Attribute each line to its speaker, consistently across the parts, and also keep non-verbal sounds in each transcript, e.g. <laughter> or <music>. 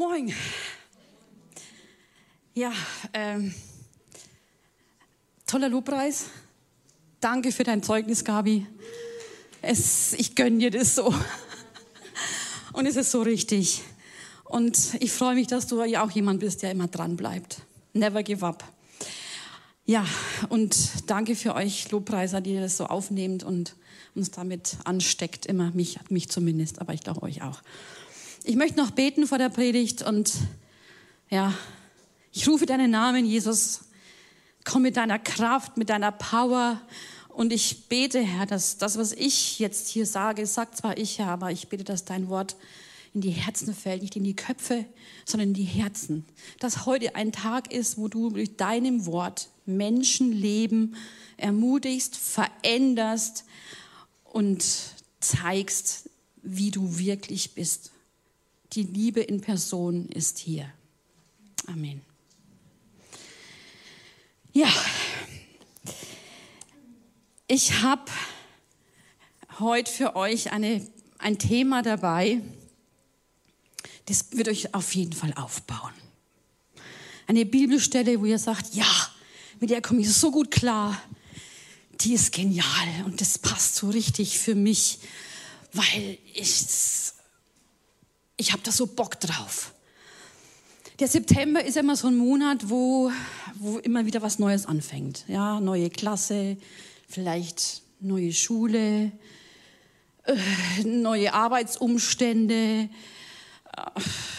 Speaker 1: Moin. Ja, ähm, toller Lobpreis. Danke für dein Zeugnis, Gabi. Es, ich gönne dir das so. Und es ist so richtig. Und ich freue mich, dass du ja auch jemand bist, der immer dran bleibt. Never give up. Ja, und danke für euch Lobpreiser, die das so aufnehmt und uns damit ansteckt, immer mich, mich zumindest, aber ich glaube euch auch. Ich möchte noch beten vor der Predigt und ja, ich rufe deinen Namen, Jesus. Komm mit deiner Kraft, mit deiner Power. Und ich bete, Herr, dass das, was ich jetzt hier sage, sagt zwar ich, Herr, aber ich bete, dass dein Wort in die Herzen fällt, nicht in die Köpfe, sondern in die Herzen. Dass heute ein Tag ist, wo du durch deinem Wort Menschenleben ermutigst, veränderst und zeigst, wie du wirklich bist. Die Liebe in Person ist hier. Amen. Ja, ich habe heute für euch eine, ein Thema dabei, das wird euch auf jeden Fall aufbauen. Eine Bibelstelle, wo ihr sagt, ja, mit der komme ich so gut klar, die ist genial und das passt so richtig für mich, weil ich, ich habe da so Bock drauf. Der September ist immer so ein Monat, wo, wo immer wieder was Neues anfängt. Ja, neue Klasse, vielleicht neue Schule, äh, neue Arbeitsumstände. Äh,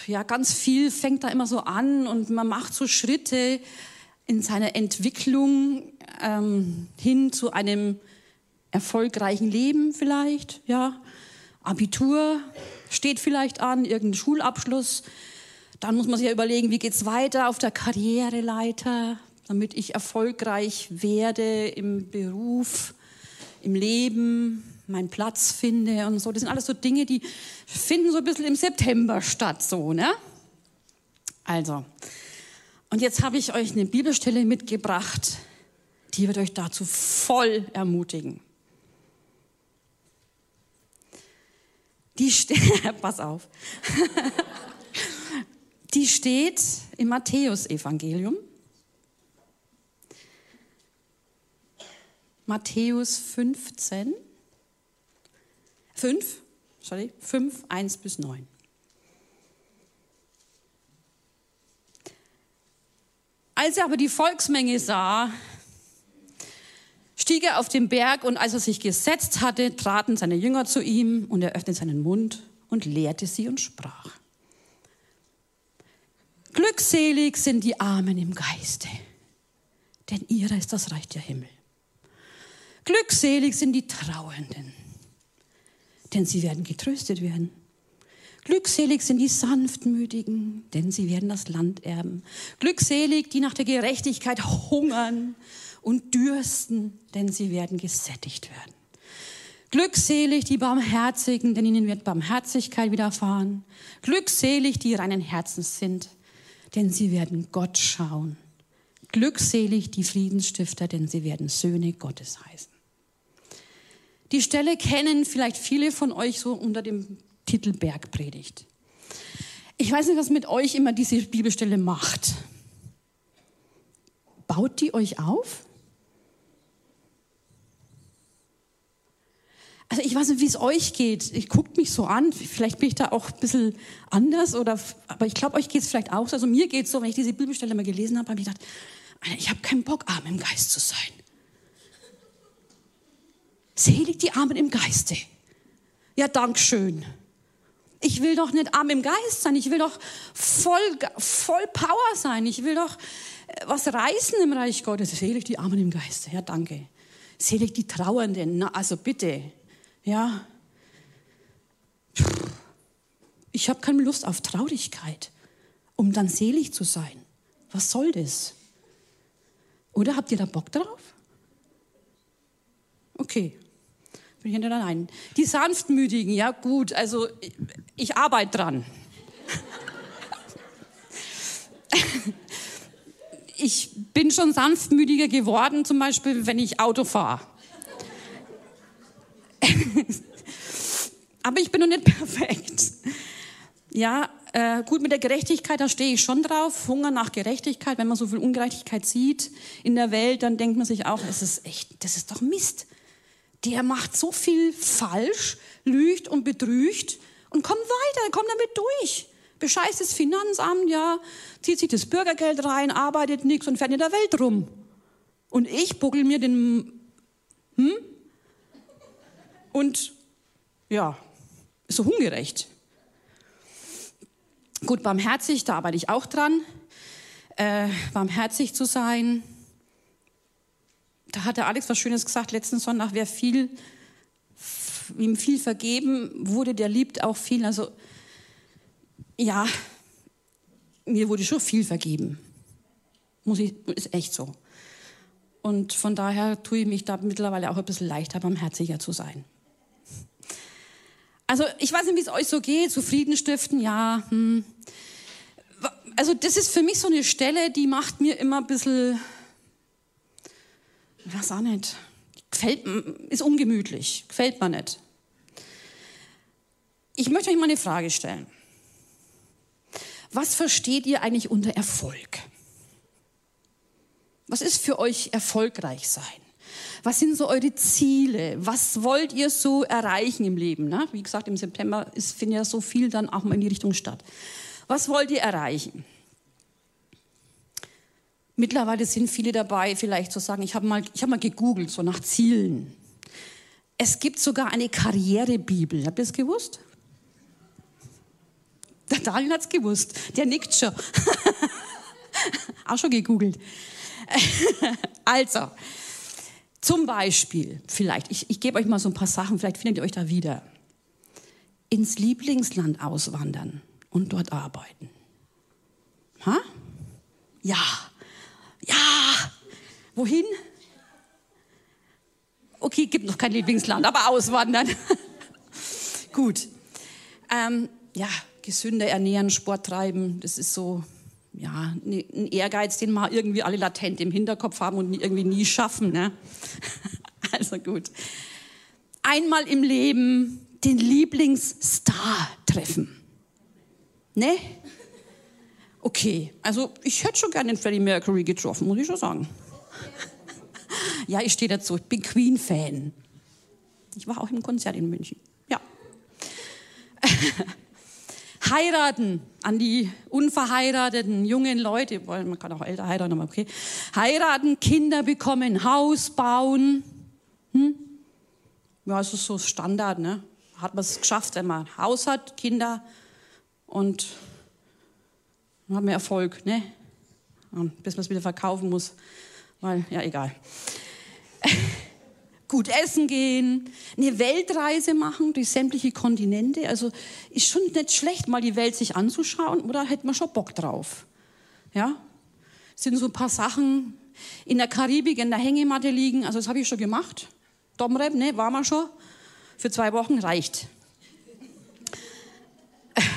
Speaker 1: ja, ganz viel fängt da immer so an und man macht so Schritte in seiner Entwicklung ähm, hin zu einem erfolgreichen Leben vielleicht. Ja, Abitur steht vielleicht an, irgendein Schulabschluss. Dann muss man sich ja überlegen, wie geht es weiter auf der Karriereleiter, damit ich erfolgreich werde im Beruf, im Leben, meinen Platz finde und so. Das sind alles so Dinge, die finden so ein bisschen im September statt, so, ne? Also, und jetzt habe ich euch eine Bibelstelle mitgebracht, die wird euch dazu voll ermutigen. Die <laughs> pass auf. <laughs> Die steht im Matthäusevangelium. Matthäus 15, 5, sorry, 5, 1 bis 9. Als er aber die Volksmenge sah, stieg er auf den Berg und als er sich gesetzt hatte, traten seine Jünger zu ihm und er öffnete seinen Mund und lehrte sie und sprach. Glückselig sind die Armen im Geiste, denn ihrer ist das Reich der Himmel. Glückselig sind die Trauernden, denn sie werden getröstet werden. Glückselig sind die Sanftmütigen, denn sie werden das Land erben. Glückselig, die nach der Gerechtigkeit hungern und dürsten, denn sie werden gesättigt werden. Glückselig die Barmherzigen, denn ihnen wird Barmherzigkeit widerfahren. Glückselig die reinen Herzens sind, denn sie werden Gott schauen. Glückselig die Friedensstifter, denn sie werden Söhne Gottes heißen. Die Stelle kennen vielleicht viele von euch so unter dem Titel Bergpredigt. Ich weiß nicht, was mit euch immer diese Bibelstelle macht. Baut die euch auf? Also ich weiß nicht, wie es euch geht. Ich guckt mich so an. Vielleicht bin ich da auch ein bisschen anders oder, aber ich glaube, euch geht es vielleicht auch. Also mir geht es so, wenn ich diese Bibelstelle mal gelesen habe, habe ich gedacht, ich habe keinen Bock, arm im Geist zu sein. Selig die Armen im Geiste. Ja, Dankeschön. Ich will doch nicht arm im Geist sein. Ich will doch voll, voll Power sein. Ich will doch äh, was reißen im Reich Gottes. Selig die Armen im Geiste. Ja, danke. Selig die Trauernden. Na, also bitte. Ja. Ich habe keine Lust auf Traurigkeit, um dann selig zu sein. Was soll das? Oder habt ihr da Bock drauf? Okay bin ich nicht allein. Die Sanftmütigen, ja gut, also ich, ich arbeite dran. ich bin schon sanftmütiger geworden, zum Beispiel, wenn ich Auto fahre. Aber ich bin noch nicht <laughs> perfekt. Ja, äh, gut mit der Gerechtigkeit, da stehe ich schon drauf. Hunger nach Gerechtigkeit, wenn man so viel Ungerechtigkeit sieht in der Welt, dann denkt man sich auch, es ist echt, das ist doch Mist. Der macht so viel falsch, lügt und betrügt und kommt weiter, kommt damit durch. Bescheißt das Finanzamt, ja, zieht sich das Bürgergeld rein, arbeitet nichts und fährt in der Welt rum. Und ich buckel mir den, hm? Und ja, so ungerecht. Gut, barmherzig, da arbeite ich auch dran. Äh, barmherzig zu sein. Da hat der Alex was Schönes gesagt letzten Sonntag, wer viel, ihm viel vergeben wurde, der liebt auch viel. Also, ja, mir wurde schon viel vergeben. Muss ich, ist echt so. Und von daher tue ich mich da mittlerweile auch ein bisschen leichter, barmherziger zu sein. Also ich weiß nicht, wie es euch so geht, so Frieden stiften, ja. Hm. Also das ist für mich so eine Stelle, die macht mir immer ein bisschen, ich weiß auch nicht, gefällt, ist ungemütlich, gefällt mir nicht. Ich möchte euch mal eine Frage stellen. Was versteht ihr eigentlich unter Erfolg? Was ist für euch erfolgreich sein? Was sind so eure Ziele? Was wollt ihr so erreichen im Leben? Ne? Wie gesagt, im September ist, findet ja so viel dann auch mal in die Richtung statt. Was wollt ihr erreichen? Mittlerweile sind viele dabei, vielleicht zu sagen, ich habe mal, hab mal gegoogelt, so nach Zielen. Es gibt sogar eine Karrierebibel. Habt ihr es gewusst? Der Daniel hat es gewusst. Der nickt schon. <laughs> Auch schon gegoogelt. <laughs> also, zum Beispiel, vielleicht, ich, ich gebe euch mal so ein paar Sachen, vielleicht findet ihr euch da wieder. Ins Lieblingsland auswandern und dort arbeiten. Ha? Ja, ja. Wohin? Okay, gibt noch kein Lieblingsland, aber auswandern. <laughs> Gut. Ähm, ja, gesünder ernähren, Sport treiben, das ist so ja, ne, ein Ehrgeiz, den wir irgendwie alle latent im Hinterkopf haben und irgendwie nie schaffen. Ne? <laughs> Also gut. Einmal im Leben den Lieblingsstar treffen. Ne? Okay, also ich hätte schon gerne den Freddie Mercury getroffen, muss ich schon sagen. <laughs> Ja, ich stehe dazu, ich bin Queen-Fan. Ich war auch im Konzert in München. Ja. <laughs> Heiraten an die unverheirateten jungen Leute, man kann auch älter heiraten, aber okay. Heiraten, Kinder bekommen, Haus bauen. Hm? Ja, das ist so Standard, ne? Hat man es geschafft, wenn man Haus hat, Kinder und dann hat man Erfolg, ne? Bis man es wieder verkaufen muss, weil, ja, egal gut essen gehen, eine Weltreise machen durch sämtliche Kontinente. Also ist schon nicht schlecht, mal die Welt sich anzuschauen, oder hätte man schon Bock drauf? Ja, sind so ein paar Sachen in der Karibik in der Hängematte liegen. Also das habe ich schon gemacht. Domrep, ne, war man schon. Für zwei Wochen reicht. <laughs>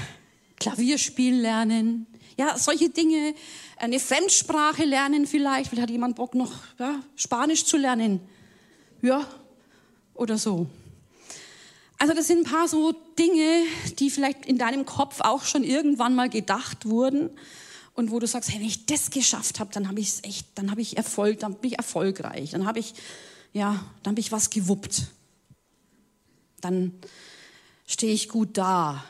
Speaker 1: Klavierspielen lernen, ja, solche Dinge, eine Fremdsprache lernen vielleicht, vielleicht hat jemand Bock noch ja, Spanisch zu lernen ja, oder so. Also das sind ein paar so Dinge, die vielleicht in deinem Kopf auch schon irgendwann mal gedacht wurden und wo du sagst, hey, wenn ich das geschafft habe, dann habe ich es echt, dann habe ich Erfolg, dann bin ich erfolgreich, dann habe ich ja, dann habe ich was gewuppt. Dann stehe ich gut da.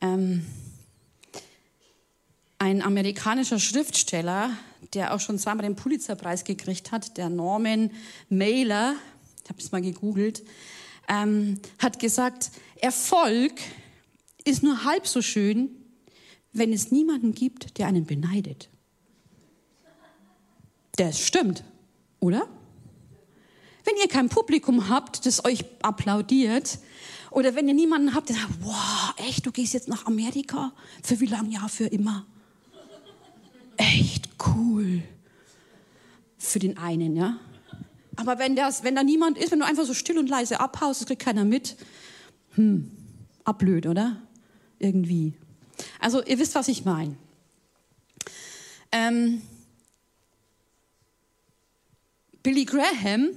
Speaker 1: Ähm, ein amerikanischer Schriftsteller der auch schon zweimal den Pulitzerpreis gekriegt hat, der Norman Mailer, ich habe es mal gegoogelt, ähm, hat gesagt, Erfolg ist nur halb so schön, wenn es niemanden gibt, der einen beneidet. Das stimmt, oder? Wenn ihr kein Publikum habt, das euch applaudiert, oder wenn ihr niemanden habt, der sagt, wow, echt, du gehst jetzt nach Amerika? Für wie lange? Ja, für immer echt cool für den einen, ja. Aber wenn, das, wenn da niemand ist, wenn du einfach so still und leise abhaust, das kriegt keiner mit, hm, ablöd, oder? Irgendwie. Also ihr wisst, was ich meine. Ähm, Billy Graham,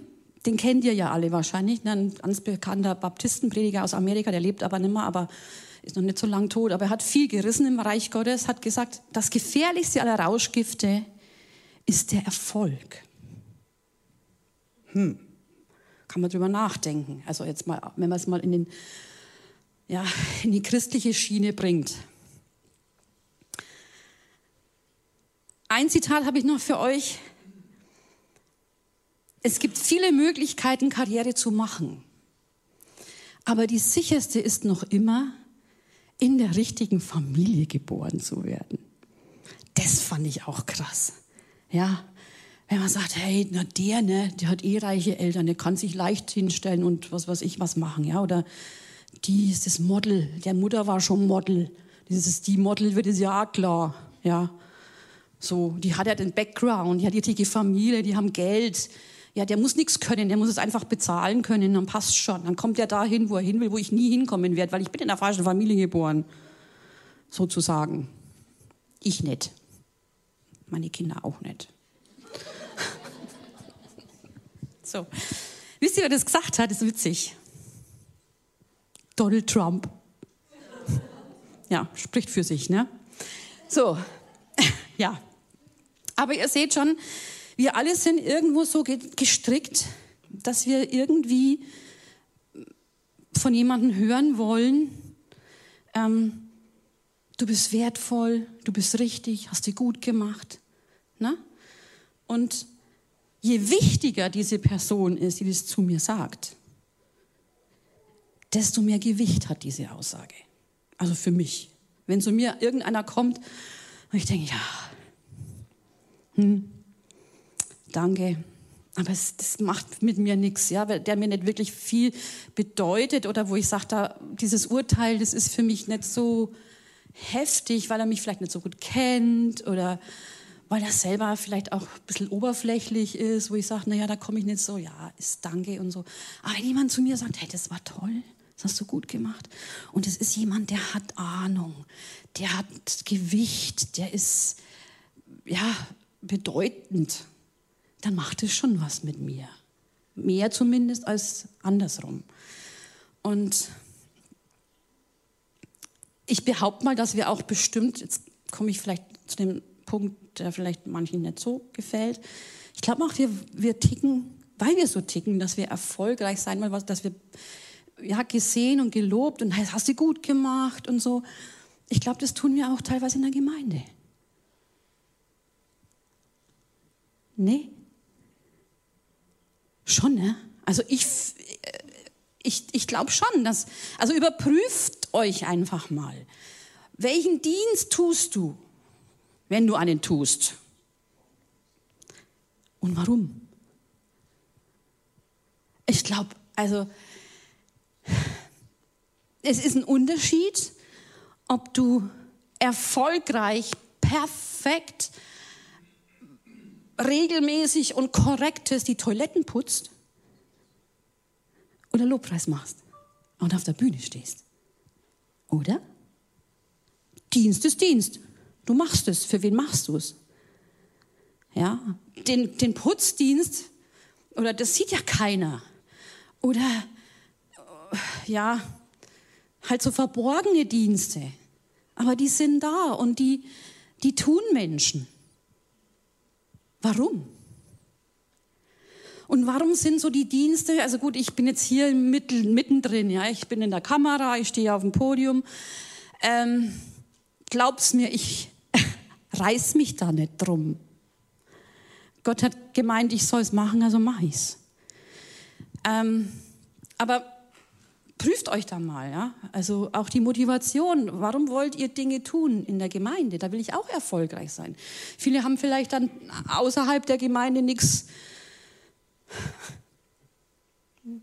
Speaker 1: den kennt ihr ja alle wahrscheinlich, ne? ein ganz bekannter Baptistenprediger aus Amerika, der lebt aber nicht mehr, aber ist noch nicht so lang tot, aber er hat viel gerissen im Reich Gottes, hat gesagt, das gefährlichste aller Rauschgifte ist der Erfolg. Hm, kann man drüber nachdenken. Also jetzt mal, wenn man es mal in, den, ja, in die christliche Schiene bringt. Ein Zitat habe ich noch für euch. Es gibt viele Möglichkeiten, Karriere zu machen. Aber die sicherste ist noch immer, in der richtigen Familie geboren zu werden. Das fand ich auch krass. Ja, wenn man sagt, hey, na der, ne, der hat eh reiche Eltern, der kann sich leicht hinstellen und was weiß ich was machen, ja, oder die ist das Model, der Mutter war schon Model, ist die Model, wird es ja klar, ja. So, die hat ja den Background, die hat die richtige Familie, die haben Geld. Ja, der muss nichts können, der muss es einfach bezahlen können, dann passt schon. Dann kommt er dahin, wo er hin will, wo ich nie hinkommen werde, weil ich bin in der falschen Familie geboren, sozusagen. Ich nicht. Meine Kinder auch nicht. <laughs> so. Wisst ihr, wer das gesagt hat? Das ist witzig. Donald Trump. <laughs> Ja, spricht für sich, ne? So, <laughs> ja. Aber ihr seht schon, wir alle sind irgendwo so gestrickt, dass wir irgendwie von jemandem hören wollen, ähm, du bist wertvoll, du bist richtig, hast dir gut gemacht. Ne? Und je wichtiger diese Person ist, die das zu mir sagt, desto mehr Gewicht hat diese Aussage. Also für mich. Wenn zu mir irgendeiner kommt und ich denke, ja, hm, danke, aber es, das macht mit mir nichts, ja, der mir nicht wirklich viel bedeutet oder wo ich sage, dieses Urteil, das ist für mich nicht so heftig, weil er mich vielleicht nicht so gut kennt oder weil er selber vielleicht auch ein bisschen oberflächlich ist, wo ich sage, naja, da komme ich nicht so, ja, ist Danke und so. Aber wenn jemand zu mir sagt, hey, das war toll, das hast du gut gemacht. Und es ist jemand, der hat Ahnung, der hat Gewicht, der ist, ja, bedeutend, dann macht es schon was mit mir. Mehr zumindest als andersrum. Und ich behaupte mal, dass wir auch bestimmt, jetzt komme ich vielleicht zu dem Punkt, der vielleicht manchen nicht so gefällt. Ich glaube auch, wir, wir ticken, weil wir so ticken, dass wir erfolgreich sein wollen, dass wir ja, gesehen und gelobt und hast du gut gemacht und so. Ich glaube, das tun wir auch teilweise in der Gemeinde. Nee. Schon, ne? Also ich, ich, ich glaube schon, dass, also überprüft euch einfach mal. Welchen Dienst tust du, wenn du einen tust? Und warum? Ich glaube, also es ist ein Unterschied, ob du erfolgreich, perfekt, regelmäßig und korrektes die Toiletten putzt oder Lobpreis machst und auf der Bühne stehst. Oder? Dienst ist Dienst. Du machst es. Für wen machst du es? Ja, den, den Putzdienst, oder das sieht ja keiner. Oder, ja, halt so verborgene Dienste. Aber die sind da und die, die tun Menschen. Warum? Und warum sind so die Dienste, also gut, ich bin jetzt hier mittendrin, ja, ich bin in der Kamera, ich stehe auf dem Podium. Ähm, glaub's mir, ich <laughs> reiß mich da nicht drum. Gott hat gemeint, ich soll es machen, also mache ich's. Ähm, aber prüft euch da mal, ja. Also auch die Motivation. Warum wollt ihr Dinge tun in der Gemeinde? Da will ich auch erfolgreich sein. Viele haben vielleicht dann außerhalb der Gemeinde nichts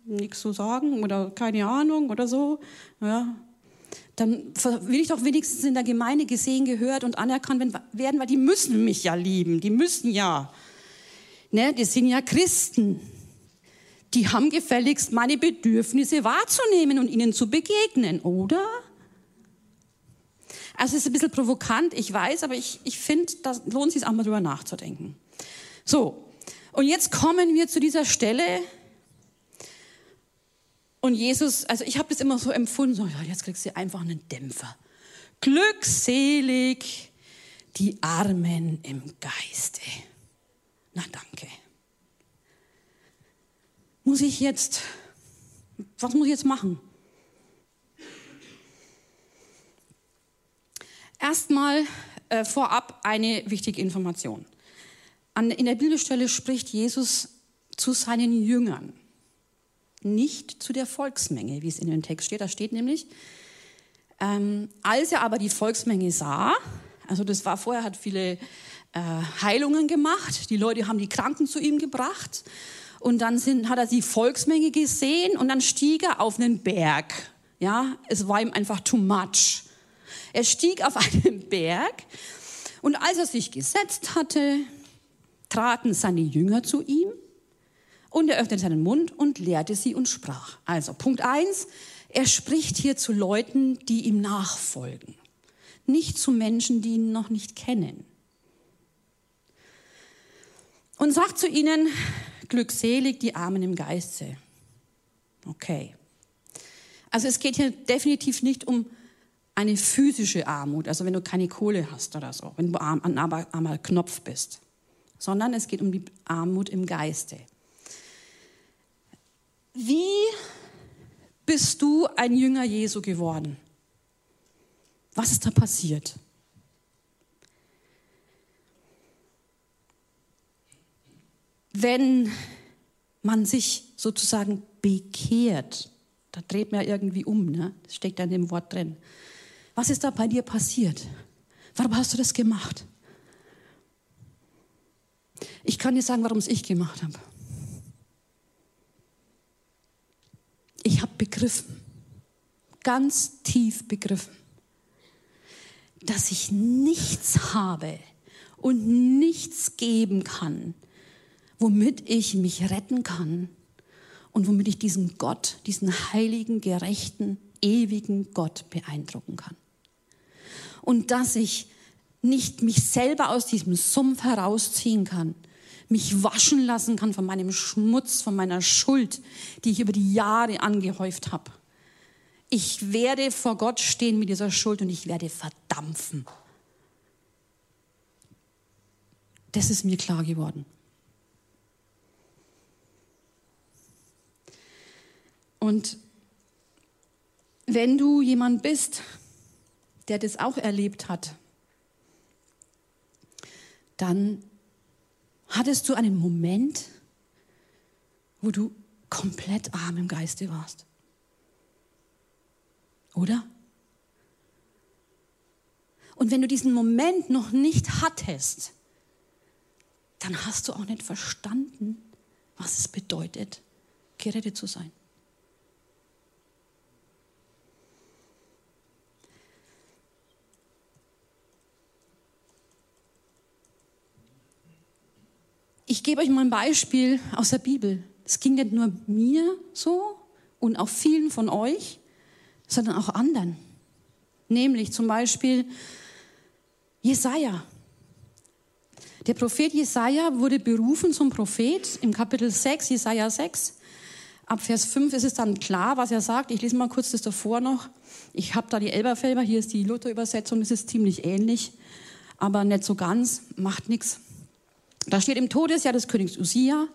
Speaker 1: nichts zu sagen oder keine Ahnung oder so. Ja. Dann will ich doch wenigstens in der Gemeinde gesehen, gehört und anerkannt werden, weil die müssen mich ja lieben. Die müssen ja. Ne, die sind ja Christen die haben gefälligst meine Bedürfnisse wahrzunehmen und ihnen zu begegnen, oder? Also es ist ein bisschen provokant, ich weiß, aber ich, ich finde, da lohnt sich auch mal drüber nachzudenken. So, und jetzt kommen wir zu dieser Stelle, Und Jesus, also ich habe das immer so empfunden, so, ja, jetzt kriegst du einfach einen Dämpfer. Glückselig die Armen im Geiste. Na danke. Muss ich jetzt, was muss ich jetzt machen? Erstmal äh, vorab eine wichtige Information. An, in der Bibelstelle spricht Jesus zu seinen Jüngern, nicht zu der Volksmenge, wie es in dem Text steht. Da steht nämlich, ähm, als er aber die Volksmenge sah, also das war vorher, hat viele äh, Heilungen gemacht, die Leute haben die Kranken zu ihm gebracht und dann sind, hat er die Volksmenge gesehen und dann stieg er auf einen Berg. Ja, es war ihm einfach too much. Er stieg auf <laughs> einen Berg und als er sich gesetzt hatte, traten seine Jünger zu ihm und er öffnete seinen Mund und lehrte sie und sprach. Also Punkt eins, er spricht hier zu Leuten, die ihm nachfolgen, nicht zu Menschen, die ihn noch nicht kennen. Und sagt zu ihnen, glückselig die Armen im Geiste. Okay. Also es geht hier definitiv nicht um eine physische Armut, also wenn du keine Kohle hast oder so, wenn du arm, an armer Knopf bist, sondern es geht um die Armut im Geiste. Wie bist du ein Jünger Jesu geworden? Was ist da passiert? Wenn man sich sozusagen bekehrt, da dreht man ja irgendwie um, ne? das steckt da in dem Wort drin. Was ist da bei dir passiert? Warum hast du das gemacht? Ich kann dir sagen, warum es ich gemacht habe. Ich habe begriffen, ganz tief begriffen, dass ich nichts habe und nichts geben kann, womit ich mich retten kann und womit ich diesen Gott, diesen heiligen, gerechten, ewigen Gott beeindrucken kann und dass ich nicht mich selber aus diesem Sumpf herausziehen kann, mich waschen lassen kann von meinem Schmutz, von meiner Schuld, die ich über die Jahre angehäuft habe. Ich werde vor Gott stehen mit dieser Schuld und ich werde verdampfen. Das ist mir klar geworden. Und wenn du jemand bist, der das auch erlebt hat, dann hattest du einen Moment, wo du komplett arm im Geiste warst. Oder? Und wenn du diesen Moment noch nicht hattest, dann hast du auch nicht verstanden, was es bedeutet, gerettet zu sein. Ich gebe euch mal ein Beispiel aus der Bibel. Es ging nicht nur mir so und auch vielen von euch, sondern auch anderen. Nämlich zum Beispiel Jesaja. Der Prophet Jesaja wurde berufen zum Prophet im Kapitel 6, Jesaja 6. Ab Vers 5 ist es dann klar, was er sagt. Ich lese mal kurz das davor noch. Ich habe da die Elberfelber, hier ist die Luther-Übersetzung, das ist ziemlich ähnlich, aber nicht so ganz, macht nichts. Da steht im Todesjahr des Königs Usia,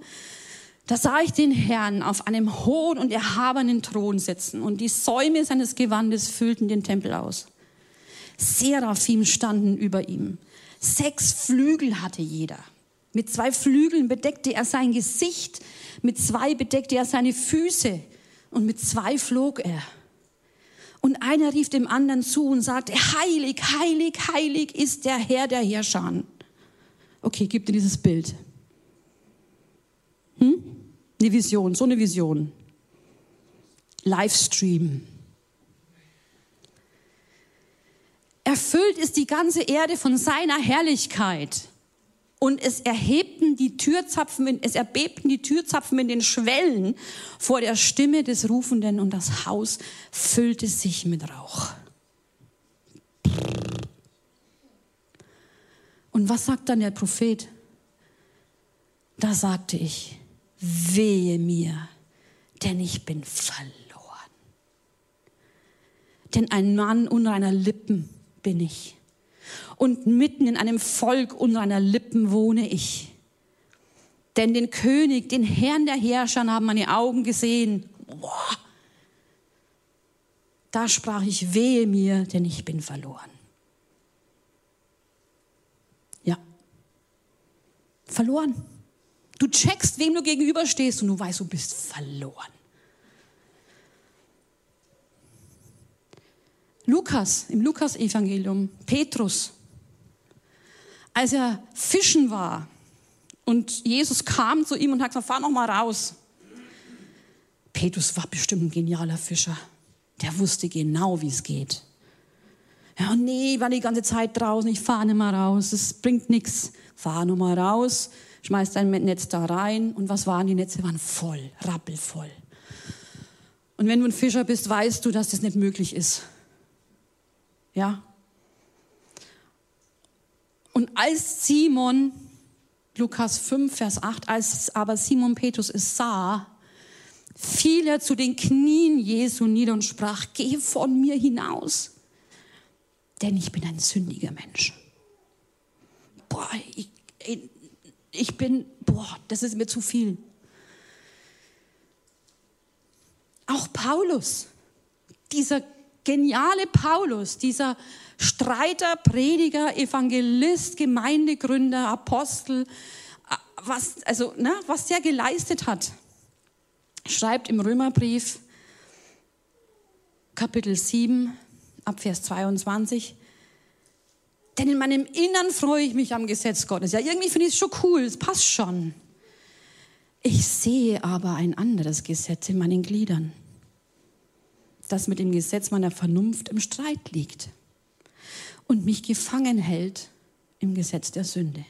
Speaker 1: da sah ich den Herrn auf einem hohen und erhabenen Thron sitzen und die Säume seines Gewandes füllten den Tempel aus. Seraphim standen über ihm. Sechs Flügel hatte jeder. Mit zwei Flügeln bedeckte er sein Gesicht, mit zwei bedeckte er seine Füße und mit zwei flog er. Und einer rief dem anderen zu und sagte, heilig, heilig, heilig ist der Herr der Herrscher. Okay, gib dir dieses Bild. Hm? Eine Vision, so eine Vision. Livestream. Erfüllt ist die ganze Erde von seiner Herrlichkeit. Und es erhebten die Türzapfen, es erbebten die Türzapfen in den Schwellen vor der Stimme des Rufenden und das Haus füllte sich mit Rauch. Und was sagt dann der Prophet? Da sagte ich, wehe mir, denn ich bin verloren. denn ein Mann unreiner Lippen bin ich. Und mitten in einem Volk unreiner Lippen wohne ich. Denn den König, den Herrn der Herrscher haben meine Augen gesehen. Boah. Da sprach ich, wehe mir, denn ich bin verloren. Verloren. Du checkst, wem du gegenüberstehst und du weißt, du bist verloren. Lukas, im Lukas-Evangelium, Petrus, als er fischen war und Jesus kam zu ihm und hat gesagt, fahr noch mal raus. Petrus war bestimmt ein genialer Fischer. Der wusste genau, wie es geht. Ja, nee, war die ganze Zeit draußen, ich fahre nicht mal raus, es bringt nichts. Fahr noch mal raus, schmeiß dein Netz da rein. Und was waren die Netze? Waren voll, rappelvoll. Und wenn du ein Fischer bist, weißt du, dass das nicht möglich ist. Ja. Und als Simon, Lukas 5, Vers 8, als aber Simon Petrus es sah, fiel er zu den Knien Jesu nieder und sprach, geh von mir hinaus, denn ich bin ein sündiger Mensch. Boah, ich, ich bin, boah, das ist mir zu viel. Auch Paulus, dieser geniale Paulus, dieser Streiter, Prediger, Evangelist, Gemeindegründer, Apostel, was, also, ne, was der geleistet hat, schreibt im Römerbrief, Kapitel 7, Abvers 22, denn in meinem Innern freue ich mich am Gesetz Gottes. Ja, irgendwie finde ich es schon cool, es passt schon. Ich sehe aber ein anderes Gesetz in meinen Gliedern das mit dem Gesetz meiner Vernunft im Streit liegt und mich gefangen hält im Gesetz der Sünde,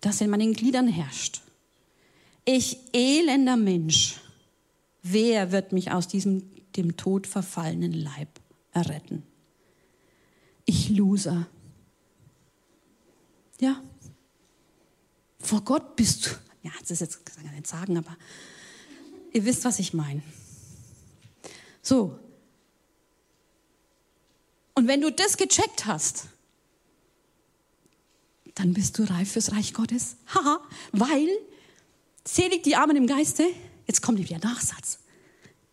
Speaker 1: das in meinen Gliedern herrscht. Ich elender Mensch, wer wird mich aus diesem dem Tod verfallenen Leib erretten? Ich Loser. Ja, vor Gott bist du, ja, das ist jetzt kann ich nicht sagen, aber ihr wisst, was ich meine. So. Und wenn du das gecheckt hast, dann bist du reif fürs Reich Gottes. Haha, weil selig die Armen im Geiste, jetzt kommt der Nachsatz.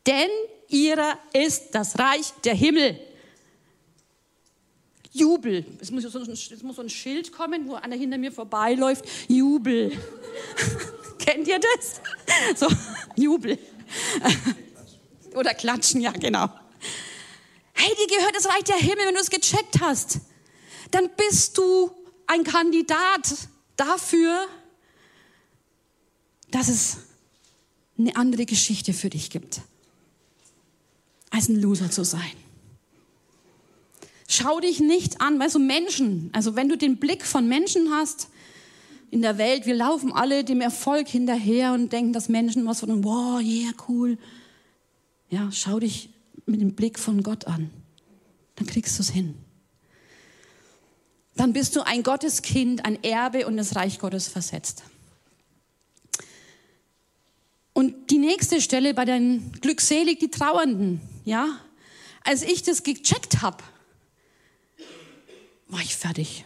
Speaker 1: Denn ihrer ist das Reich der Himmel. Jubel. Es muss, so ein, muss so ein Schild kommen, wo einer hinter mir vorbeiläuft. Jubel. <laughs> Kennt ihr das? So, Jubel. <laughs> Oder klatschen, ja, genau. Hey, dir gehört das Reich der Himmel, wenn du es gecheckt hast. Dann bist du ein Kandidat dafür, dass es eine andere Geschichte für dich gibt, als ein Loser zu sein. Schau dich nicht an, weil so Menschen, also wenn du den Blick von Menschen hast in der Welt, wir laufen alle dem Erfolg hinterher und denken, dass Menschen was von, wow, yeah, cool. Ja, schau dich mit dem Blick von Gott an. Dann kriegst du es hin. Dann bist du ein Gotteskind, ein Erbe und das Reich Gottes versetzt. Und die nächste Stelle bei den glückselig die Trauernden, ja, als ich das gecheckt habe, war ich fertig.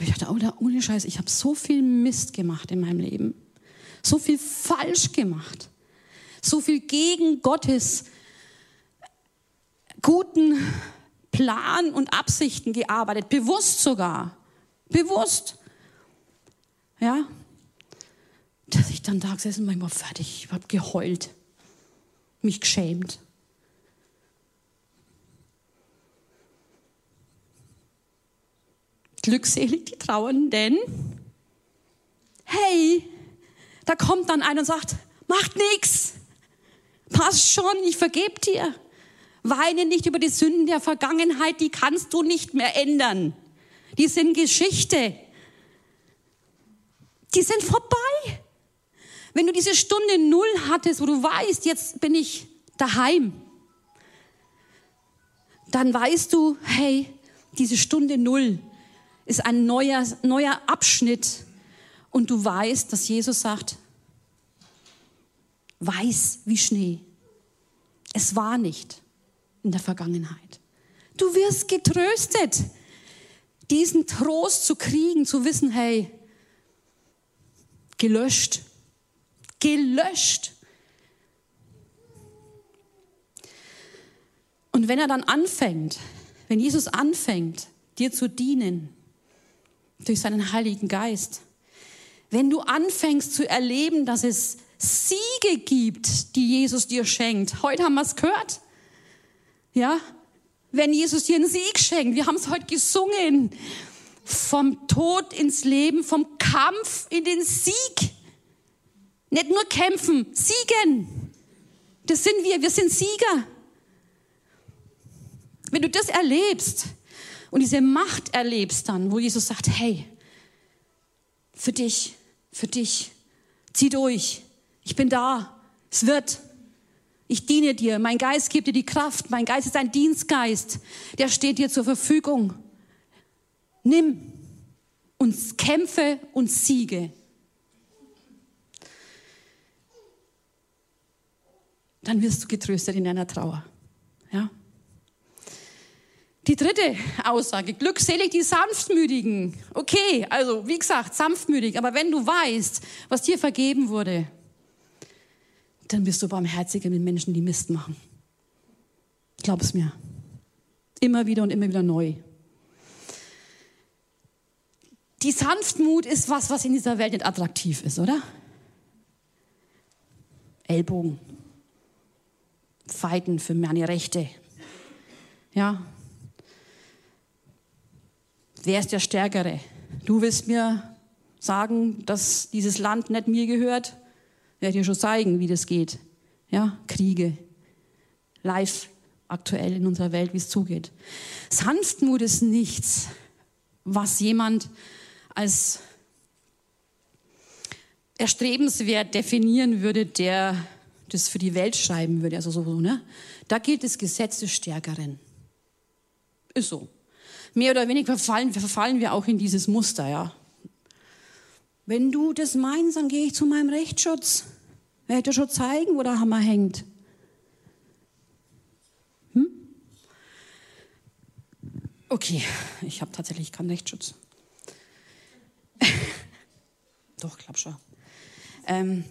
Speaker 1: ich dachte, oh, ohne Scheiß, ich habe so viel Mist gemacht in meinem Leben, so viel falsch gemacht. So viel gegen Gottes guten Plan und Absichten gearbeitet, bewusst sogar, bewusst. Ja, dass ich dann da gesessen bin, war fertig, ich habe geheult, mich geschämt. Glückselig die Trauern, denn hey, da kommt dann einer und sagt, macht nichts. Passt schon, ich vergebe dir. Weine nicht über die Sünden der Vergangenheit, die kannst du nicht mehr ändern. Die sind Geschichte. Die sind vorbei. Wenn du diese Stunde Null hattest, wo du weißt, jetzt bin ich daheim, dann weißt du, hey, diese Stunde Null ist ein neuer, neuer Abschnitt. Und du weißt, dass Jesus sagt, weiß wie Schnee. Es war nicht. in der Vergangenheit. Du wirst getröstet, diesen Trost zu kriegen, zu wissen, hey, gelöscht, gelöscht. Und wenn er dann anfängt, wenn Jesus anfängt, dir zu dienen, durch seinen Heiligen Geist, wenn du anfängst zu erleben, dass es Siege gibt, die Jesus dir schenkt. Heute haben wir es gehört. Ja, wenn Jesus dir einen Sieg schenkt. Wir haben es heute gesungen. Vom Tod ins Leben, vom Kampf in den Sieg. Nicht nur kämpfen, siegen. Das sind wir, wir sind Sieger. Wenn du das erlebst und diese Macht erlebst dann, wo Jesus sagt, hey, für dich, für dich, zieh durch, ich bin da, es wird, ich diene dir, mein Geist gibt dir die Kraft, mein Geist ist ein Dienstgeist, der steht dir zur Verfügung. Nimm und kämpfe und siege. Dann wirst du getröstet in deiner Trauer. Ja? Die dritte Aussage, glückselig die Sanftmütigen. Okay, also wie gesagt, sanftmütig, aber wenn du weißt, was dir vergeben wurde, dann bist du barmherziger mit Menschen, die Mist machen. Glaub es mir. Immer wieder und immer wieder neu. Die Sanftmut ist was, was in dieser Welt nicht attraktiv ist, oder? Ellbogen. Feiten für meine Rechte. Ja, Wer ist der Stärkere? Du willst mir sagen, dass dieses Land nicht mir gehört? Werde dir schon zeigen, wie das geht. Ja, Kriege. Live aktuell in unserer Welt, wie es zugeht. Sanftmut ist nichts, was jemand als erstrebenswert definieren würde, der das für die Welt schreiben würde. Also so, ne? Da gilt das Gesetz des Stärkeren. Ist so mehr oder weniger verfallen, verfallen wir auch in dieses Muster, ja. Wenn du das meinst, dann gehe ich zu meinem Rechtsschutz. Wer hätte schon zeigen, wo der Hammer hängt? Hm? Okay, ich habe tatsächlich keinen Rechtsschutz. <laughs> Doch, glaub schon. Ähm,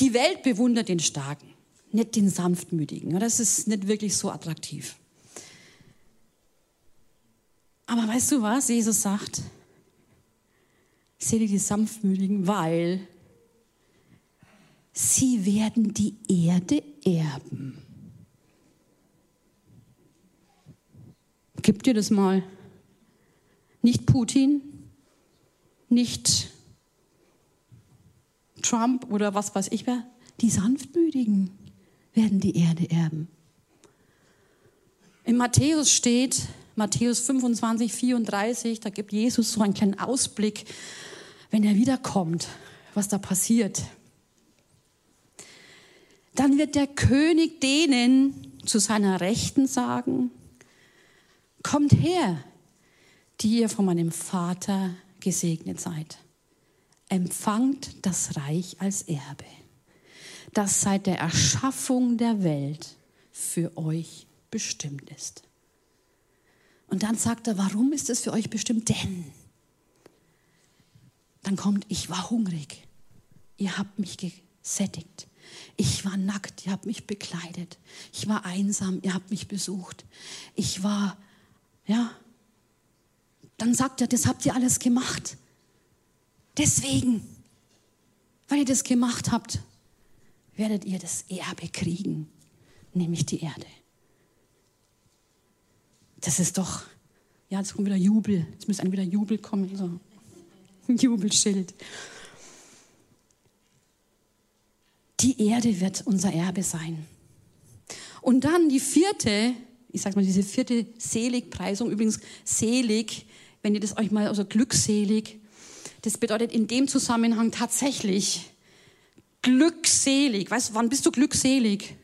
Speaker 1: die Welt bewundert den Starken, nicht den Sanftmütigen. Das ist nicht wirklich so attraktiv. Aber weißt du was? Jesus sagt, selig die Sanftmütigen, weil sie werden die Erde erben. Gib dir das mal. Nicht Putin, nicht Trump oder was weiß ich wer. Die Sanftmütigen werden die Erde erben. In Matthäus steht, Matthäus 25, 34, da gibt Jesus so einen kleinen Ausblick, wenn er wiederkommt, was da passiert. Dann wird der König denen zu seiner Rechten sagen, kommt her, die ihr von meinem Vater gesegnet seid. Empfangt das Reich als Erbe, das seit der Erschaffung der Welt für euch bestimmt ist. Und dann sagt er, warum ist es für euch bestimmt? Denn dann kommt, ich war hungrig, ihr habt mich gesättigt. Ich war nackt, ihr habt mich bekleidet. Ich war einsam, ihr habt mich besucht. Ich war, ja. Dann sagt er, das habt ihr alles gemacht. Deswegen, weil ihr das gemacht habt, werdet ihr das Erbe kriegen, nämlich die Erde. Das ist doch, ja, jetzt kommt wieder Jubel. Jetzt müsste ein wieder Jubel kommen. So. Ein Jubelschild. Die Erde wird unser Erbe sein. Und dann die vierte, ich sag mal, diese vierte Seligpreisung, übrigens selig, wenn ihr das euch mal, also glückselig, das bedeutet in dem Zusammenhang tatsächlich glückselig. Weißt du, wann bist du glückselig?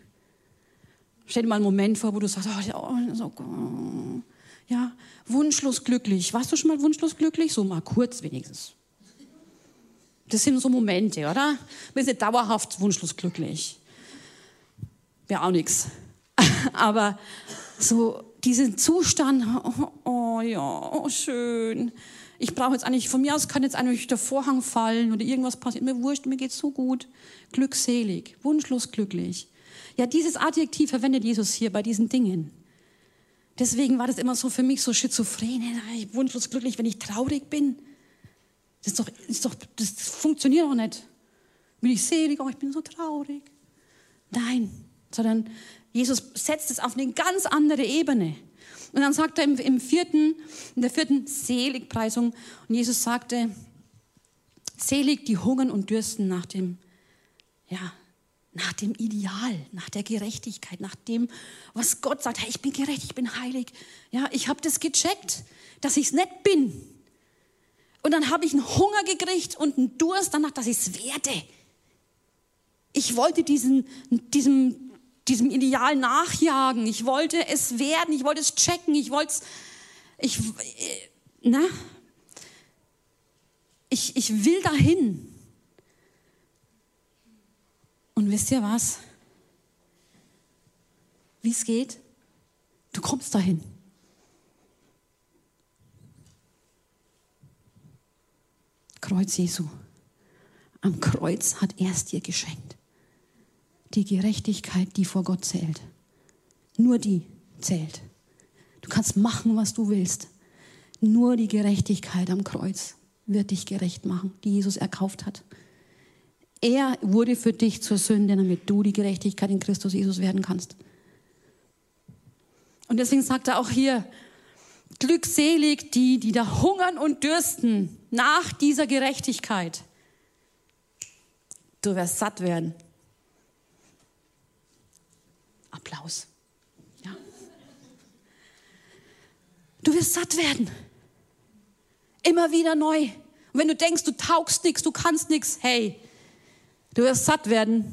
Speaker 1: Stell dir mal einen Moment vor, wo du sagst, oh, so, ja, wunschlos glücklich. Warst du schon mal wunschlos glücklich? So mal kurz wenigstens. Das sind so Momente, oder? Wir sind dauerhaft wunschlos glücklich. Wäre auch nichts. <laughs> Aber so diesen Zustand, oh, oh ja, oh schön. Ich brauche jetzt eigentlich, von mir aus kann jetzt eigentlich der Vorhang fallen oder irgendwas passiert. Mir wurscht, mir geht's so gut. Glückselig, wunschlos glücklich. Ja, dieses Adjektiv verwendet Jesus hier bei diesen Dingen. Deswegen war das immer so für mich so schizophren. Ich wunschlos glücklich, wenn ich traurig bin. Das, ist doch, ist doch, das funktioniert doch nicht. Bin ich selig, oh, ich bin so traurig. Nein, sondern Jesus setzt es auf eine ganz andere Ebene. Und dann sagt er im, im vierten, in der vierten Seligpreisung, und Jesus sagte, selig die hungern und dürsten nach dem, ja, nach dem Ideal, nach der Gerechtigkeit, nach dem, was Gott sagt. Hey, ich bin gerecht, ich bin heilig. Ja, ich habe das gecheckt, dass ich es nicht bin. Und dann habe ich einen Hunger gekriegt und einen Durst danach, dass ich es werde. Ich wollte diesen, diesem, diesem Ideal nachjagen. Ich wollte es werden. Ich wollte es checken. Ich wollte es, ich, äh, na, ich, ich will dahin. Und wisst ihr was? Wie es geht? Du kommst dahin. Kreuz Jesu. Am Kreuz hat er es dir geschenkt. Die Gerechtigkeit, die vor Gott zählt. Nur die zählt. Du kannst machen, was du willst. Nur die Gerechtigkeit am Kreuz wird dich gerecht machen, die Jesus erkauft hat. Er wurde für dich zur Sünde, damit du die Gerechtigkeit in Christus Jesus werden kannst. Und deswegen sagt er auch hier, glückselig die, die da hungern und dürsten nach dieser Gerechtigkeit. Du wirst satt werden. Applaus. Ja. Du wirst satt werden. Immer wieder neu. Und wenn du denkst, du taugst nichts, du kannst nichts, hey, Du wirst satt werden.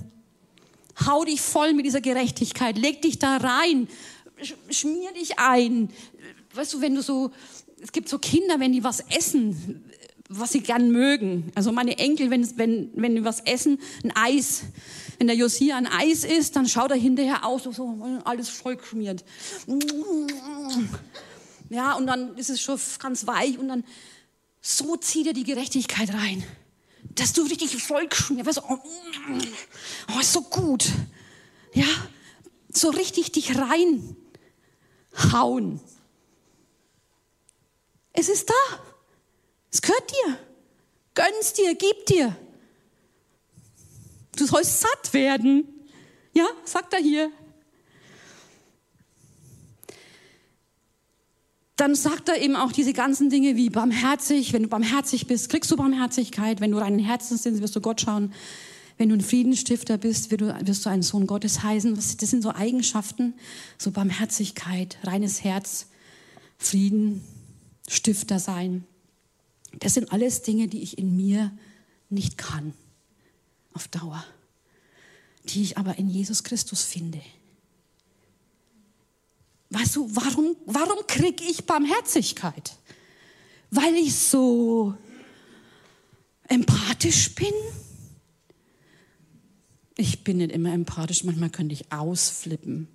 Speaker 1: Hau dich voll mit dieser Gerechtigkeit. Leg dich da rein. Schmier dich ein. Weißt du, wenn du so, es gibt so Kinder, wenn die was essen, was sie gern mögen. Also meine Enkel, wenn, wenn, wenn die was essen, ein Eis. Wenn der Josia ein Eis isst, dann schaut er hinterher aus, so alles voll geschmiert. Ja, und dann ist es schon ganz weich und dann so zieht er die Gerechtigkeit rein dass du richtig voll weißt du, oh, oh, ist so gut. Ja, so richtig dich reinhauen. Es ist da. Es gehört dir. Gönn's dir, gib dir. Du sollst satt werden. Ja, sagt er hier. dann sagt er eben auch diese ganzen Dinge wie barmherzig. Wenn du barmherzig bist, kriegst du Barmherzigkeit. Wenn du reinen Herzens bist, wirst du Gott schauen. Wenn du ein Friedensstifter bist, wirst du ein Sohn Gottes heißen. Das sind so Eigenschaften, so Barmherzigkeit, reines Herz, Frieden, Stifter sein. Das sind alles Dinge, die ich in mir nicht kann, auf Dauer, die ich aber in Jesus Christus finde. Weißt du, warum, warum kriege ich Barmherzigkeit? Weil ich so empathisch bin? Ich bin nicht immer empathisch, manchmal könnte ich ausflippen,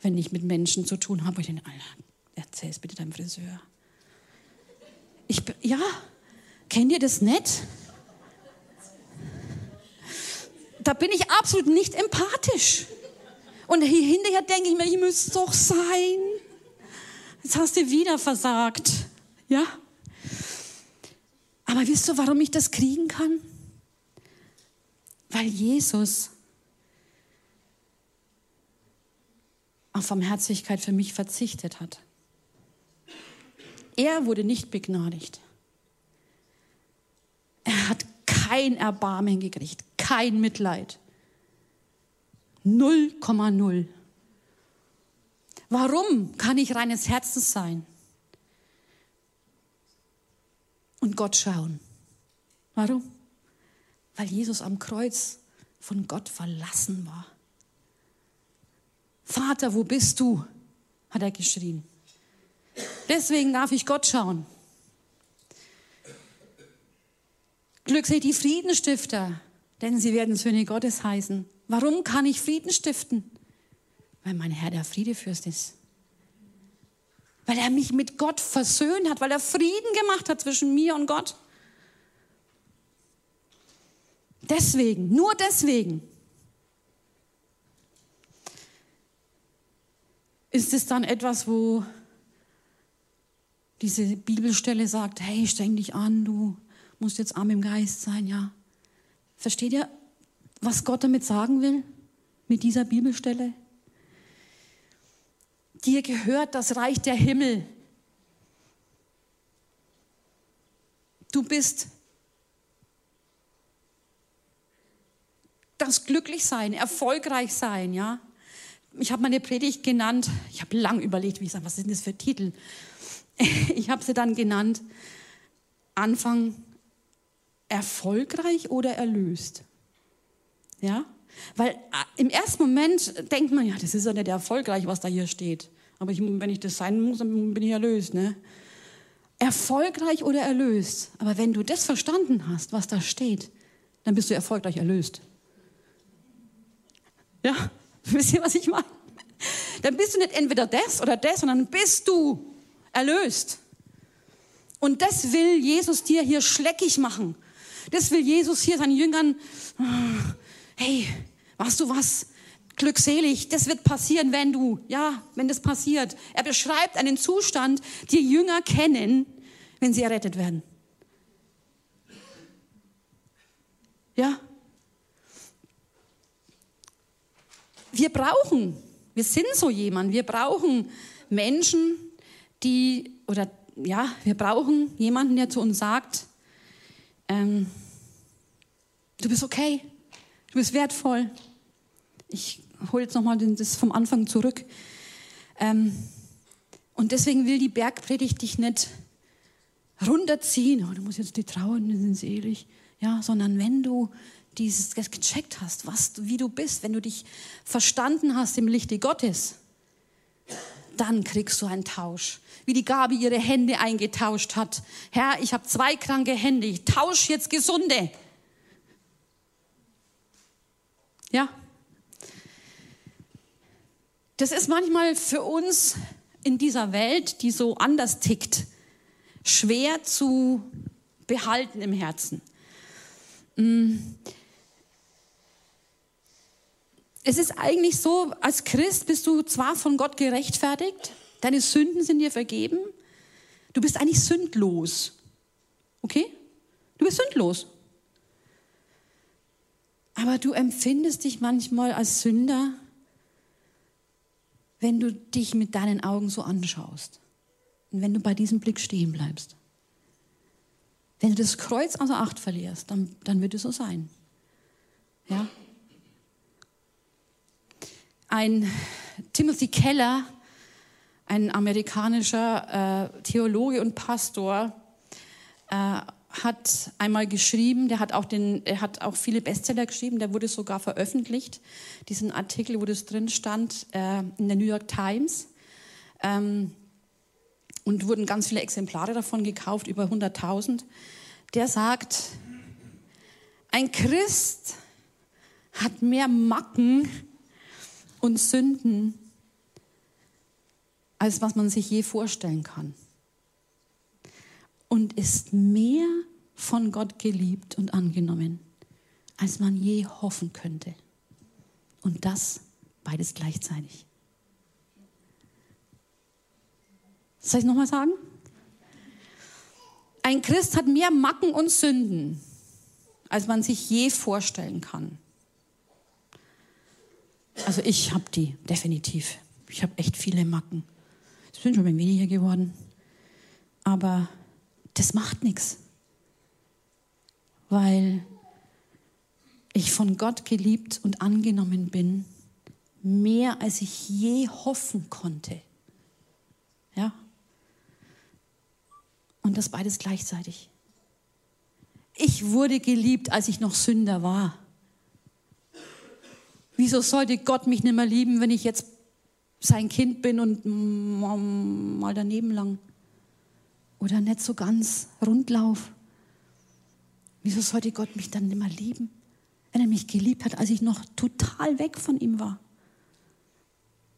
Speaker 1: wenn ich mit Menschen zu tun habe. Ich denke, Alter, erzähl's bitte deinem Friseur. Ich, ja, kennt ihr das nicht? Da bin ich absolut nicht empathisch. Und hinterher denke ich mir, ich müsste doch sein. Jetzt hast du wieder versagt. Ja? Aber wisst du, warum ich das kriegen kann? Weil Jesus auf Barmherzigkeit für mich verzichtet hat. Er wurde nicht begnadigt. Er hat kein Erbarmen gekriegt, kein Mitleid. 0,0. Warum kann ich reines Herzens sein und Gott schauen? Warum? Weil Jesus am Kreuz von Gott verlassen war. Vater, wo bist du? hat er geschrien. Deswegen darf ich Gott schauen. Glückselig die Friedenstifter, denn sie werden Söhne Gottes heißen. Warum kann ich Frieden stiften? Weil mein Herr der Friedefürst ist. Weil er mich mit Gott versöhnt hat, weil er Frieden gemacht hat zwischen mir und Gott. Deswegen, nur deswegen ist es dann etwas, wo diese Bibelstelle sagt, hey, streng dich an, du musst jetzt arm im Geist sein, ja. Versteht ihr, was Gott damit sagen will, mit dieser Bibelstelle? Dir gehört das Reich der Himmel. Du bist das Glücklichsein, erfolgreich sein, ja. Ich habe meine Predigt genannt, ich habe lang überlegt, wie ich sage, was sind das für Titel? <laughs> Ich habe sie dann genannt, Anfang erfolgreich oder erlöst. Ja? Weil äh, im ersten Moment denkt man, ja, das ist ja nicht erfolgreich, was da hier steht. Aber ich, wenn ich das sein muss, dann bin ich erlöst. Ne? Erfolgreich oder erlöst. Aber wenn du das verstanden hast, was da steht, dann bist du erfolgreich erlöst. Ja, <laughs> wisst ihr, was ich meine? Dann bist du nicht entweder das oder das, sondern bist du erlöst. Und das will Jesus dir hier schleckig machen. Das will Jesus hier seinen Jüngern, hey, weißt du was? Glückselig, das wird passieren, wenn du, ja, wenn das passiert. Er beschreibt einen Zustand, die Jünger kennen, wenn sie errettet werden. Ja? Wir brauchen, wir sind so jemand, wir brauchen Menschen, die, oder ja, wir brauchen jemanden, der zu uns sagt, ähm, du bist okay, du bist wertvoll. Ich hole jetzt nochmal das vom Anfang zurück. Ähm, und deswegen will die Bergpredigt dich nicht runterziehen, oh, du musst jetzt die trauern, die sind selig, ja, sondern wenn du dieses gecheckt hast, was, wie du bist, wenn du dich verstanden hast im Lichte Gottes, dann kriegst du einen Tausch. Wie die Gabi ihre Hände eingetauscht hat. Herr, ich habe zwei kranke Hände, ich tausche jetzt gesunde. Ja. Das ist manchmal für uns in dieser Welt, die so anders tickt, schwer zu behalten im Herzen. Mm. Es ist eigentlich so, als Christ bist du zwar von Gott gerechtfertigt, deine Sünden sind dir vergeben, du bist eigentlich sündlos. Okay? Du bist sündlos. Aber du empfindest dich manchmal als Sünder, wenn du dich mit deinen Augen so anschaust und wenn du bei diesem Blick stehen bleibst. Wenn du das Kreuz außer Acht verlierst, dann, dann wird es so sein. Ja? Ein Timothy Keller, ein amerikanischer äh, Theologe und Pastor, äh, hat einmal geschrieben, der hat auch, den, er hat auch viele Bestseller geschrieben, der wurde sogar veröffentlicht, diesen Artikel, wo das drin stand, äh, in der New York Times. Ähm, und wurden ganz viele Exemplare davon gekauft, über 100.000. Der sagt, ein Christ hat mehr Macken und Sünden, als was man sich je vorstellen kann. Und ist mehr von Gott geliebt und angenommen, als man je hoffen könnte. Und das beides gleichzeitig. Soll ich es nochmal sagen? Ein Christ hat mehr Macken und Sünden, als man sich je vorstellen kann. Also ich habe die, definitiv. Ich habe echt viele Macken. Es sind schon ein weniger geworden. Aber das macht nichts. Weil ich von Gott geliebt und angenommen bin, mehr als ich je hoffen konnte. Ja? Und das beides gleichzeitig. Ich wurde geliebt, als ich noch Sünder war. Wieso sollte Gott mich nicht mehr lieben, wenn ich jetzt sein Kind bin und mal daneben lang? Oder nicht so ganz rundlauf? Wieso sollte Gott mich dann nicht mehr lieben, wenn er mich geliebt hat, als ich noch total weg von ihm war?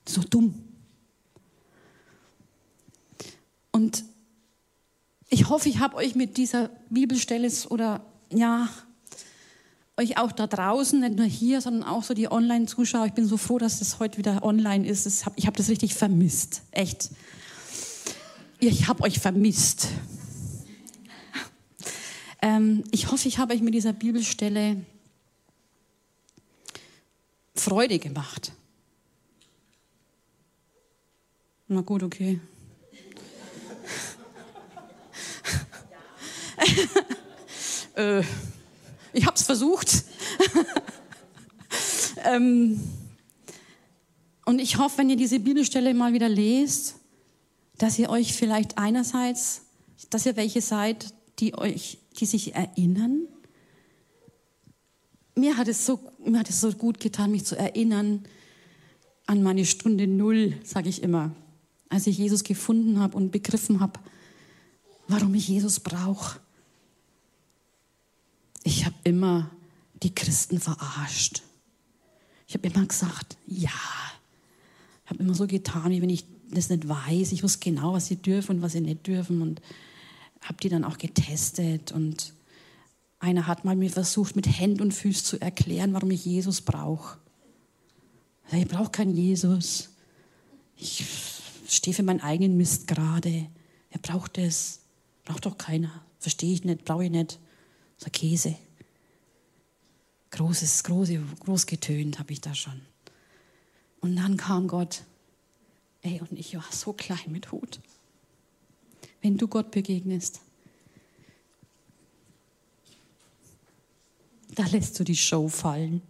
Speaker 1: So dumm. Und ich hoffe, ich habe euch mit dieser Bibelstelle oder ja, euch auch da draußen, nicht nur hier, sondern auch so die Online-Zuschauer. Ich bin so froh, dass das heute wieder online ist. Ich habe das richtig vermisst. Echt. Ich habe euch vermisst. Ähm, ich hoffe, ich habe euch mit dieser Bibelstelle Freude gemacht. Na gut, okay. <laughs> äh, ich habe es versucht. <laughs> ähm, und ich hoffe, wenn ihr diese Bibelstelle mal wieder lest, dass ihr euch vielleicht einerseits, dass ihr welche seid, die euch, die sich erinnern. Mir hat es so, mir hat es so gut getan, mich zu erinnern an meine Stunde Null, sage ich immer, als ich Jesus gefunden habe und begriffen habe, warum ich Jesus brauche. Ich habe immer die Christen verarscht. Ich habe immer gesagt, ja. Ich habe immer so getan, wie wenn ich das nicht weiß. Ich wusste genau, was sie dürfen und was sie nicht dürfen und habe die dann auch getestet. Und einer hat mal mir versucht, mit Händen und Füßen zu erklären, warum ich Jesus brauche. Ich brauche keinen Jesus. Ich stehe für meinen eigenen Mist gerade. Wer braucht das? Braucht doch keiner. Verstehe ich nicht, brauche ich nicht. So Käse. Großes, große, groß getönt habe ich da schon. Und dann kam Gott. Ey, und ich war so klein mit Hut. Wenn du Gott begegnest, da lässt du die Show fallen.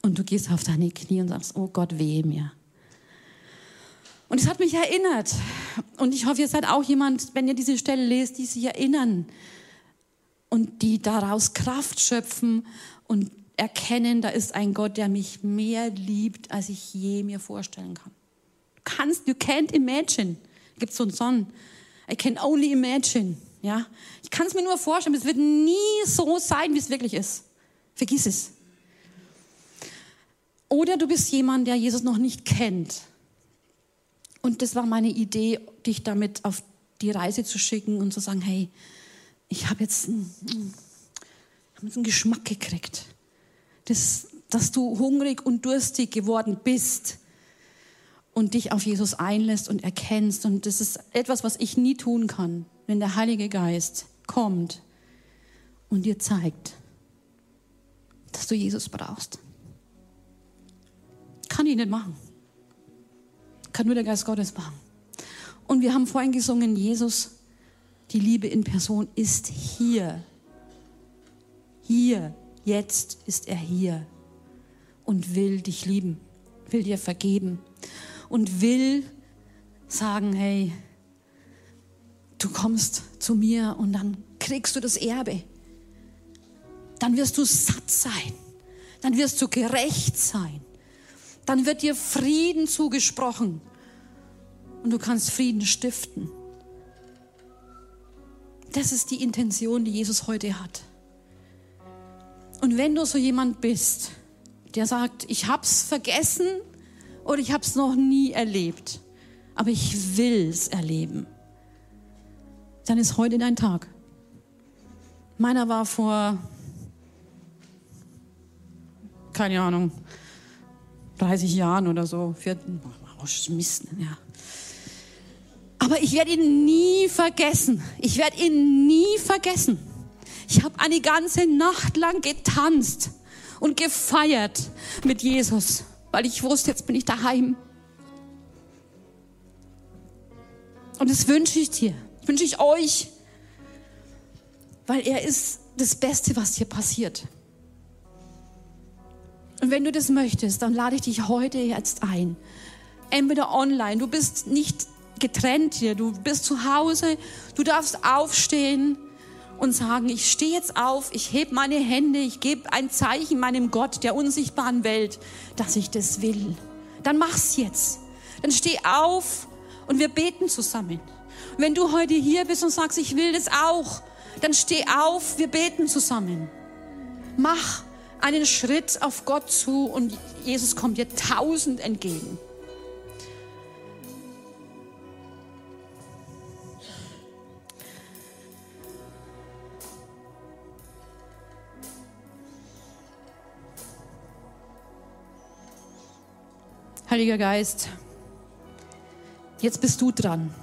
Speaker 1: Und du gehst auf deine Knie und sagst, oh Gott, wehe mir. Und es hat mich erinnert. Und ich hoffe, ihr seid auch jemand, wenn ihr diese Stelle lest, die sich erinnern und die daraus Kraft schöpfen und erkennen, da ist ein Gott, der mich mehr liebt, als ich je mir vorstellen kann. Du kannst, you can't imagine. Da gibt so einen Song. I can only imagine. Ja? Ich kann es mir nur vorstellen, es wird nie so sein, wie es wirklich ist. Vergiss es. Oder du bist jemand, der Jesus noch nicht kennt. Und das war meine Idee, dich damit auf die Reise zu schicken und zu sagen, hey, ich habe jetzt, hab jetzt einen Geschmack gekriegt, das, dass du hungrig und durstig geworden bist und dich auf Jesus einlässt und erkennst. Und das ist etwas, was ich nie tun kann, wenn der Heilige Geist kommt und dir zeigt, dass du Jesus brauchst. Kann ich nicht machen. Kann nur der Geist Gottes machen. Und wir haben vorhin gesungen, Jesus die Liebe in Person ist hier. Hier, jetzt ist er hier und will dich lieben, will dir vergeben und will sagen, hey, du kommst zu mir und dann kriegst du das Erbe. Dann wirst du satt sein. Dann wirst du gerecht sein. Dann wird dir Frieden zugesprochen und du kannst Frieden stiften. Das ist die Intention, die Jesus heute hat. Und wenn du so jemand bist, der sagt, ich hab's vergessen oder ich hab's noch nie erlebt, aber ich will's erleben, dann ist heute dein Tag. Meiner war vor, keine Ahnung, 30 Jahren oder so, vierten, oh, Mist, ja. Aber ich werde ihn nie vergessen. Ich werde ihn nie vergessen. Ich habe eine ganze Nacht lang getanzt und gefeiert mit Jesus, weil ich wusste, jetzt bin ich daheim. Und das wünsche ich dir, wünsche ich euch, weil er ist das Beste, was dir passiert. Und wenn du das möchtest, dann lade ich dich heute jetzt ein. Entweder online, du bist nicht getrennt hier. Du bist zu Hause, du darfst aufstehen und sagen, ich stehe jetzt auf, ich heb meine Hände, ich gebe ein Zeichen meinem Gott der unsichtbaren Welt, dass ich das will. Dann mach's jetzt. Dann steh auf und wir beten zusammen. Und wenn du heute hier bist und sagst, ich will das auch, dann steh auf, wir beten zusammen. Mach einen Schritt auf Gott zu und Jesus kommt dir tausend entgegen. Heiliger Geist, jetzt bist du dran.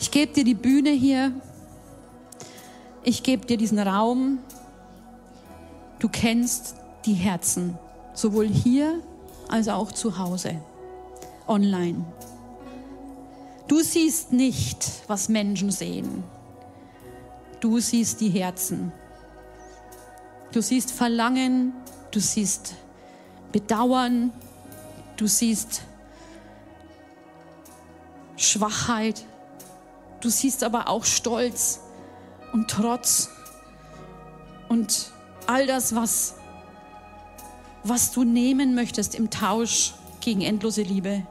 Speaker 1: Ich gebe dir die Bühne hier. Ich gebe dir diesen Raum. Du kennst die Herzen, sowohl hier als auch zu Hause, online. Du siehst nicht, was Menschen sehen. Du siehst die Herzen. Du siehst Verlangen, du siehst Bedauern, du siehst Schwachheit, du siehst aber auch Stolz und Trotz und all das, was, was du nehmen möchtest im Tausch gegen endlose Liebe,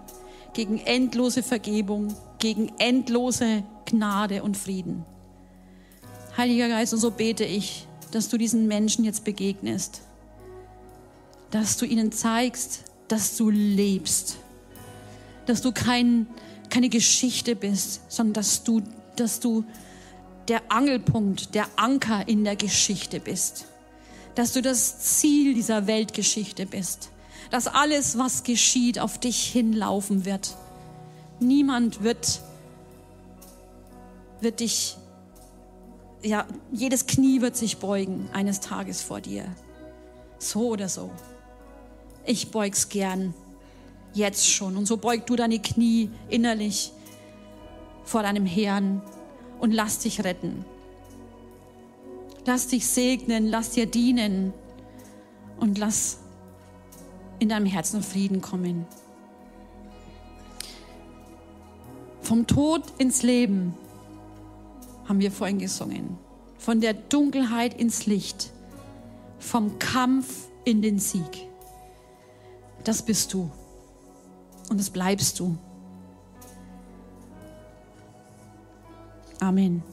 Speaker 1: gegen endlose Vergebung, gegen endlose Gnade und Frieden. Heiliger Geist, und so bete ich, dass du diesen Menschen jetzt begegnest dass du ihnen zeigst, dass du lebst, dass du kein, keine Geschichte bist, sondern dass du, dass du der Angelpunkt, der Anker in der Geschichte bist, dass du das Ziel dieser Weltgeschichte bist, dass alles, was geschieht, auf dich hinlaufen wird. Niemand wird, wird dich, ja, jedes Knie wird sich beugen eines Tages vor dir. So oder so ich beug's gern, jetzt schon. Und so beug du deine Knie innerlich vor deinem Herrn und lass dich retten. Lass dich segnen, lass dir dienen und lass in deinem Herzen Frieden kommen. Vom Tod ins Leben haben wir vorhin gesungen. Von der Dunkelheit ins Licht. Vom Kampf in den Sieg. Das bist du. Und das bleibst du. Amen.